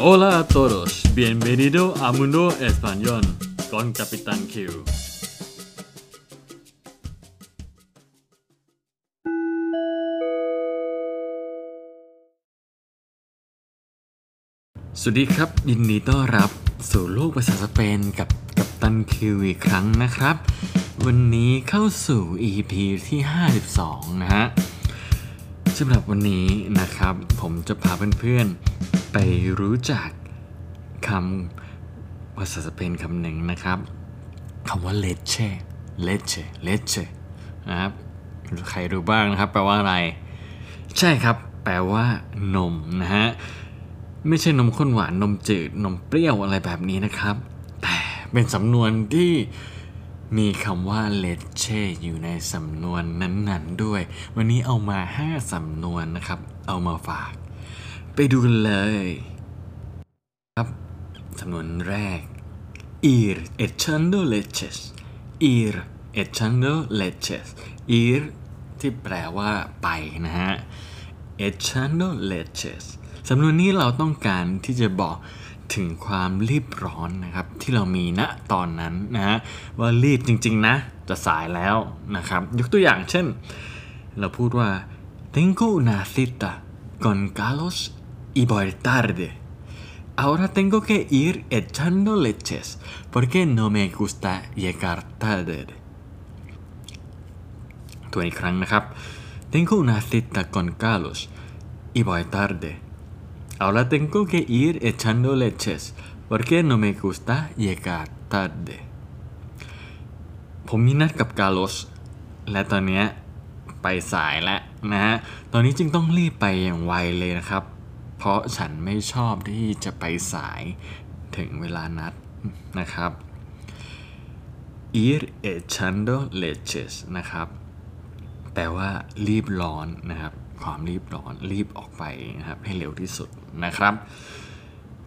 Hola a todos, bienvenido a Mundo Español con Capitán Q. สวัสดีครับ ยินดีต้อนรับสู่โลกภาษาสเปนกับกับตันคิวอีกครั้งนะครับ วันนี้เข้าสู่ EP ที่ 52 นะฮะสำหรับวันนี้นะครับ ผมจะพาเพื่อนๆ รู้จักคำภาษาสเปนคำหนึ่งนะครับคำว่า leche leche leche นะครับใครรู้บ้างนะครับ แปลว่าอะไร ใช่ครับ แปลว่านมนะฮะไม่ใช่นมข้นหวานนมจืดนมเปรี้ยวอะไรแบบนี้นะครับ แต่เป็นสำนวนที่มีคำว่า leche อยู่ในสำนวนนั้นๆด้วย วันนี้เอามา 5 สำนวนนะครับ เอามาฝาก ไปดูกันเลย ครับสำนวนแรก ir echando leches ir echando leches ir ที่แปลว่าไปนะฮะ echando leches สำนวนนี้เราต้องการที่จะบอกถึงความรีบร้อนนะครับ ที่เรามีณตอนนั้นนะฮะว่ารีบจริง ๆ นะ จะสายแล้วนะครับ ยกตัวอย่างเช่น เราพูดว่า tengo una cita con Carlos y voy tarde ahora tengo que ir echando leches porque no me gusta llegar tarde ตัวอีกครั้งนะครับ tengo una cita con Carlos y voy tarde ahora tengo que ir echando leches porque no me gusta llegar tarde ผมมีนัดกับกาโลสและตอนเนี้ยไปสายแล้วนะฮะ ตอนนี้จึงต้องรีบไปอย่างไวเลยนะครับ เพราะฉันไม่ชอบที่จะไปสายถึงเวลานัดนะครับ ir echando leches นะครับ แปลว่ารีบร้อนนะครับ ความรีบร้อนรีบออกไปนะครับ ให้เร็วที่สุดนะครับ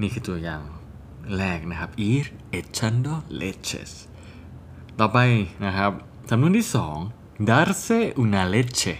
นี่คือตัวอย่างแรกนะครับ ir echando leches ต่อไปนะครับสำนวนที่สอง darse una leche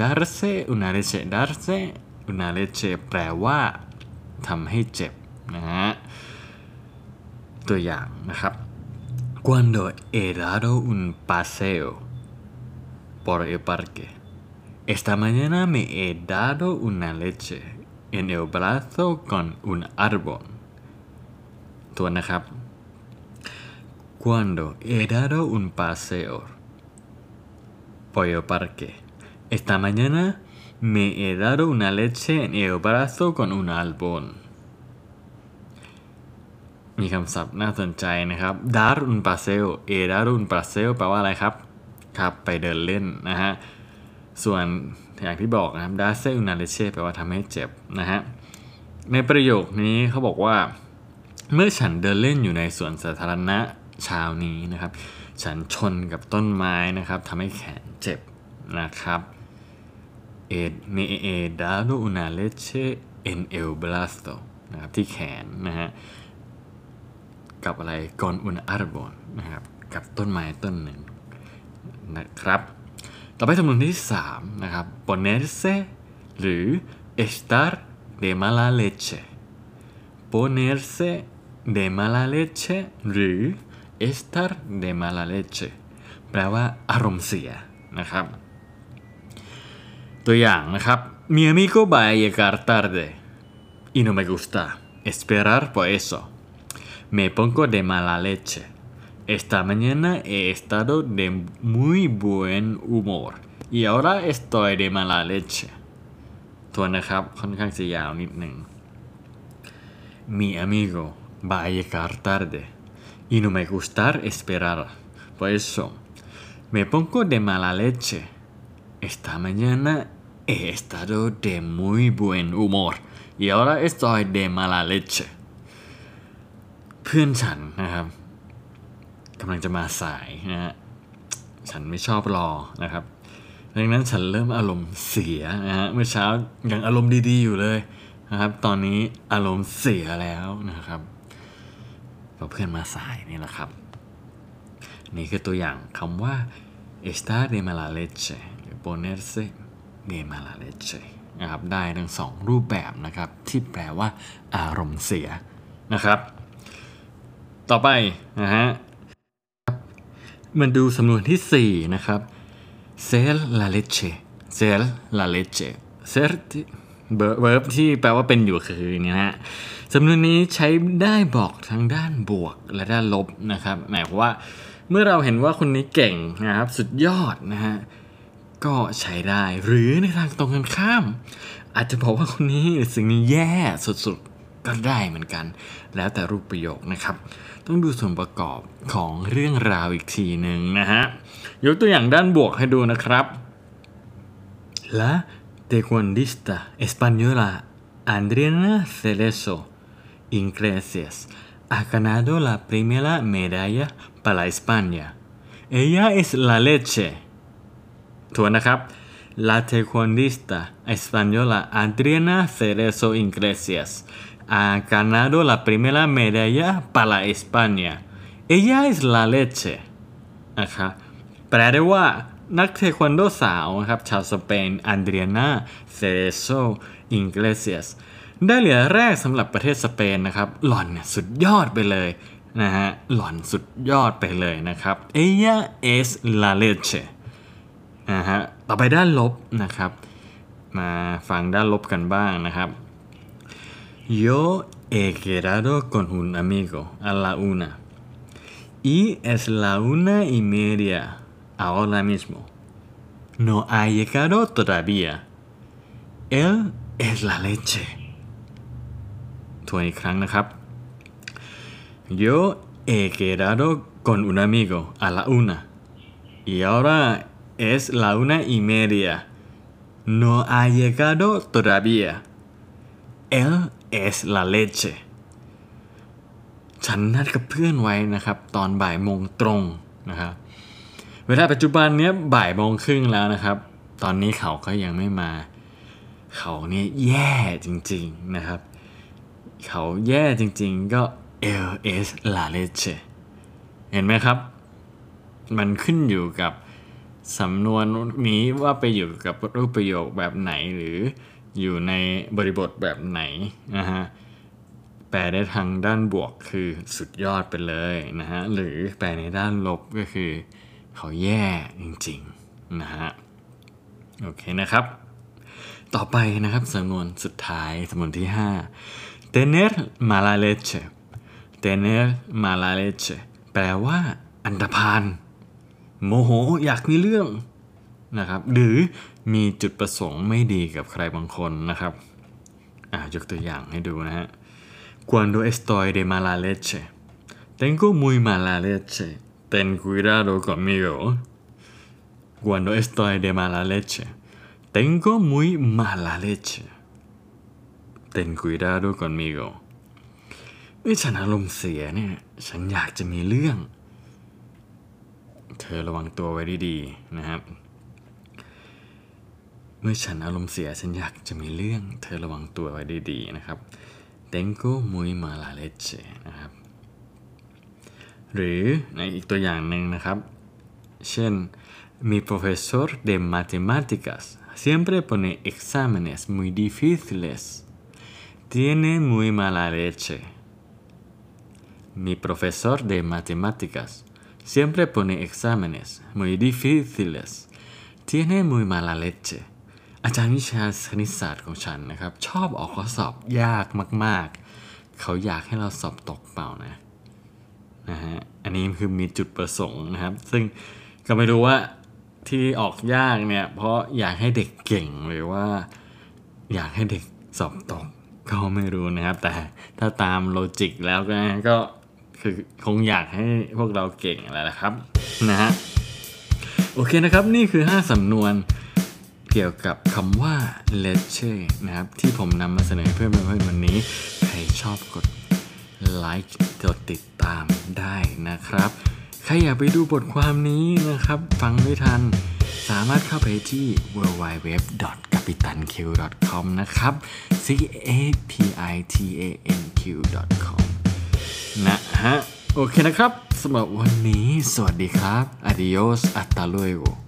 darse una leche darse una leche แปลว่าทำให้เจ็บนะฮะ ตัวอย่างนะครับ cuando he dado un paseo por el parque esta mañana me he dado una leche en el brazo con un árbol ตัวนะครับ cuando he dado un paseo por el parque esta mañana me he dado una leche en el brazo con un árbol มีคำศัพท์น่าสนใจนะครับ dar un paseo e dar un paseo แปลว่าอะไรครับ ครับไปเดินเล่นนะฮะ ส่วนอย่างที่บอกนะครับ darse una leche แปลว่าทำให้เจ็บนะฮะ ในประโยคนี้เขาบอกว่า เมื่อฉันเดินเล่นอยู่ในสวนสาธารณะเช้านี้นะครับ ฉันชนกับต้นไม้นะครับทำให้แขนเจ็บนะครับ e me he dado una leche en el brazo นะครับที่แขนนะฮะกับอะไรก่อนอุนอาร์บอนนะครับกับต้นไม้ต้นหนึ่งนะครับ ต่อไปสำนวนที่ 3 นะครับ ponerse หรือ estar de mala leche ponerse de mala leche หรือ estar de mala leche แปลว่าอารมณ์เสียนะครับ ตัวอย่างนะครับ mi amigo va a llegar tarde y no me gusta esperar por eso me pongo de mala leche esta mañana he estado de muy buen humor y ahora estoy de mala leche ตัวนะครับค่อนข้างจะยาวนิดหนึ่ง mi amigo va a llegar tarde y no me gusta esperar por eso me pongo de mala leche Esta mañana he estado de muy buen humor y ahora estoy de mala leche เพื่อนฉันนะครับกำลังจะมาสายนะฮะฉันไม่ชอบรอนะครับดังนั้นฉันเริ่มอารมณ์เสียนะฮะเมื่อเช้ายังอารมณ์ดีๆอยู่เลยนะครับ ตอนนี้อารมณ์เสียแล้วนะครับเพราะเพื่อนมาสายนี่แหละครับ นี่คือตัวอย่างคำว่า estar de mala leche ponerse de mala leche นะครับได้ทั้งสองรูปแบบนะครับ ที่แปลว่า อารมณ์เสียนะครับ ต่อไปนะฮะมาดูสำนวนที่ 4 นะครับ ser la leche ser la leche ser เวิร์บที่แปลว่าเป็นอยู่คือนี่นะฮะสำนวนนี้ใช้ได้บอกทั้งด้านบวกและด้านลบนะครับ หมายความว่าเมื่อเราเห็นว่าคนนี้เก่งนะครับ สุดยอดนะฮะ ก็ใช้ได้ หรือในทางตรงกันข้าม อาจจะบอกว่าคนนี้สิ่งนี้แย่สุดๆ ก็ได้เหมือนกัน แล้วแต่รูปประโยคนะครับ ต้องดูส่วนประกอบของเรื่องราวอีกทีหนึ่งนะฮะ ยกตัวอย่างด้านบวกให้ดูนะครับ La taekwondista española Adriana Cerezo Iglesias ha ganado la primera medalla para España. Ella es la leche. ทวนนะครับ La taekwondista española Adriana Cerezo Iglesias ha ganado la primera medalla para España. Ella es la leche. นะครับแปลได้ว่านักเทควันโดสาวนะครับชาวสเปนอันเดรียนาเซเรโซอิงเกลเซียสได้เหรียญแรกสำหรับประเทศสเปนนะครับ หล่อนสุดยอดไปเลยนะฮะหล่อนสุดยอดไปเลยนะครับ ella es la leche นะฮะต่อไปด้านลบนะครับ มาฟังด้านลบกันบ้างนะครับ yo he quedado con un amigo a la una y es la una y media ahora mismo no ha llegado todavía él es la leche ทวนอีกครั้งนะครับ yo he quedado con un amigo a la una y ahora es la una y media no ha llegado todavía él es la leche ฉันนัดกับเพื่อนไว้นะครับ ตอนบ่ายโมงตรงนะครับเวลาปัจจุบันเนี้ยบ่ายโมงครึ่งแล้วนะครับ ตอนนี้เขาก็ยังไม่มา เขาเนี่ยแย่จริงๆนะครับ เขาแย่จริงๆก็ L S la leche เห็นไหมครับ มันขึ้นอยู่กับ สำนวนนี้ว่าไปอยู่กับรูปประโยคแบบไหนหรืออยู่ในบริบทแบบไหนนะฮะแปลได้ทางด้านบวกคือสุดยอดไปเลยนะฮะหรือแปลในด้านลบก็คือ เขาแย่จริงๆนะฮะโอเคนะครับ ต่อไปนะครับสำนวนสุดท้ายสำนวนที่ 5 tener mala leche tener mala leche แปลว่าอันดพาน โมโหอยากมีเรื่องนะครับ หรือมีจุดประสงค์ไม่ดีกับใครบางคนนะครับอ่ายกตัวอย่างให้ดูนะฮะ cuando estoy de mala leche tengo muy mala leche ten cuidado conmigo cuando estoy de mala leche tengo muy mala leche ten cuidado conmigo เมื่อฉันอารมณ์เสียเนี่ย ฉันอยากจะมีเรื่อง เธอระวังตัวไว้ดีๆนะครับ เมื่อฉันอารมณ์เสียฉันอยากจะมีเรื่อง เธอระวังตัวไว้ดีๆนะครับ tengo muy mala leche นะครับ หรือในอีกตัวอย่างหนึ่งนะครับ เช่น mi profesor de matemáticas siempre pone exámenes muy difíciles tiene muy mala leche mi profesor de matemáticas siempre pone exámenes muy difíciles tiene muy mala leche อาจารย์วิชาคณิตศาสตร์ของฉันนะครับ ชอบออกข้อสอบยากมาก ๆ เขาอยากให้เราสอบตกเปล่านะนะฮะอันนี้คือมีจุดประสงค์นะครับ ซึ่งก็ไม่รู้ว่าที่ออกยากเนี่ย เพราะอยากให้เด็กเก่งหรือว่า อยากให้เด็กสอบตกก็ไม่รู้นะครับ แต่ถ้าตามโลจิกแล้วก็ก็ คือคงอยากให้พวกเราเก่งแหละครับนะฮะโอเคนะครับนี่คือ 5สำนวนเกี่ยวกับคำว่า leche นะครับ ที่ผมนำมาเสนอเพื่อนเพื่อนวันนี้ ใครชอบกดไลค์กดติดตามได้นะครับ ใครอยากไปดูบทความนี้นะครับ ฟังไม่ทัน สามารถเข้าไปที่ www.capitanq.com นะครับ c a p i t a n q.com นะฮะ โอเคนะครับสำหรับวันนี้สวัสดีครับ adios hasta luego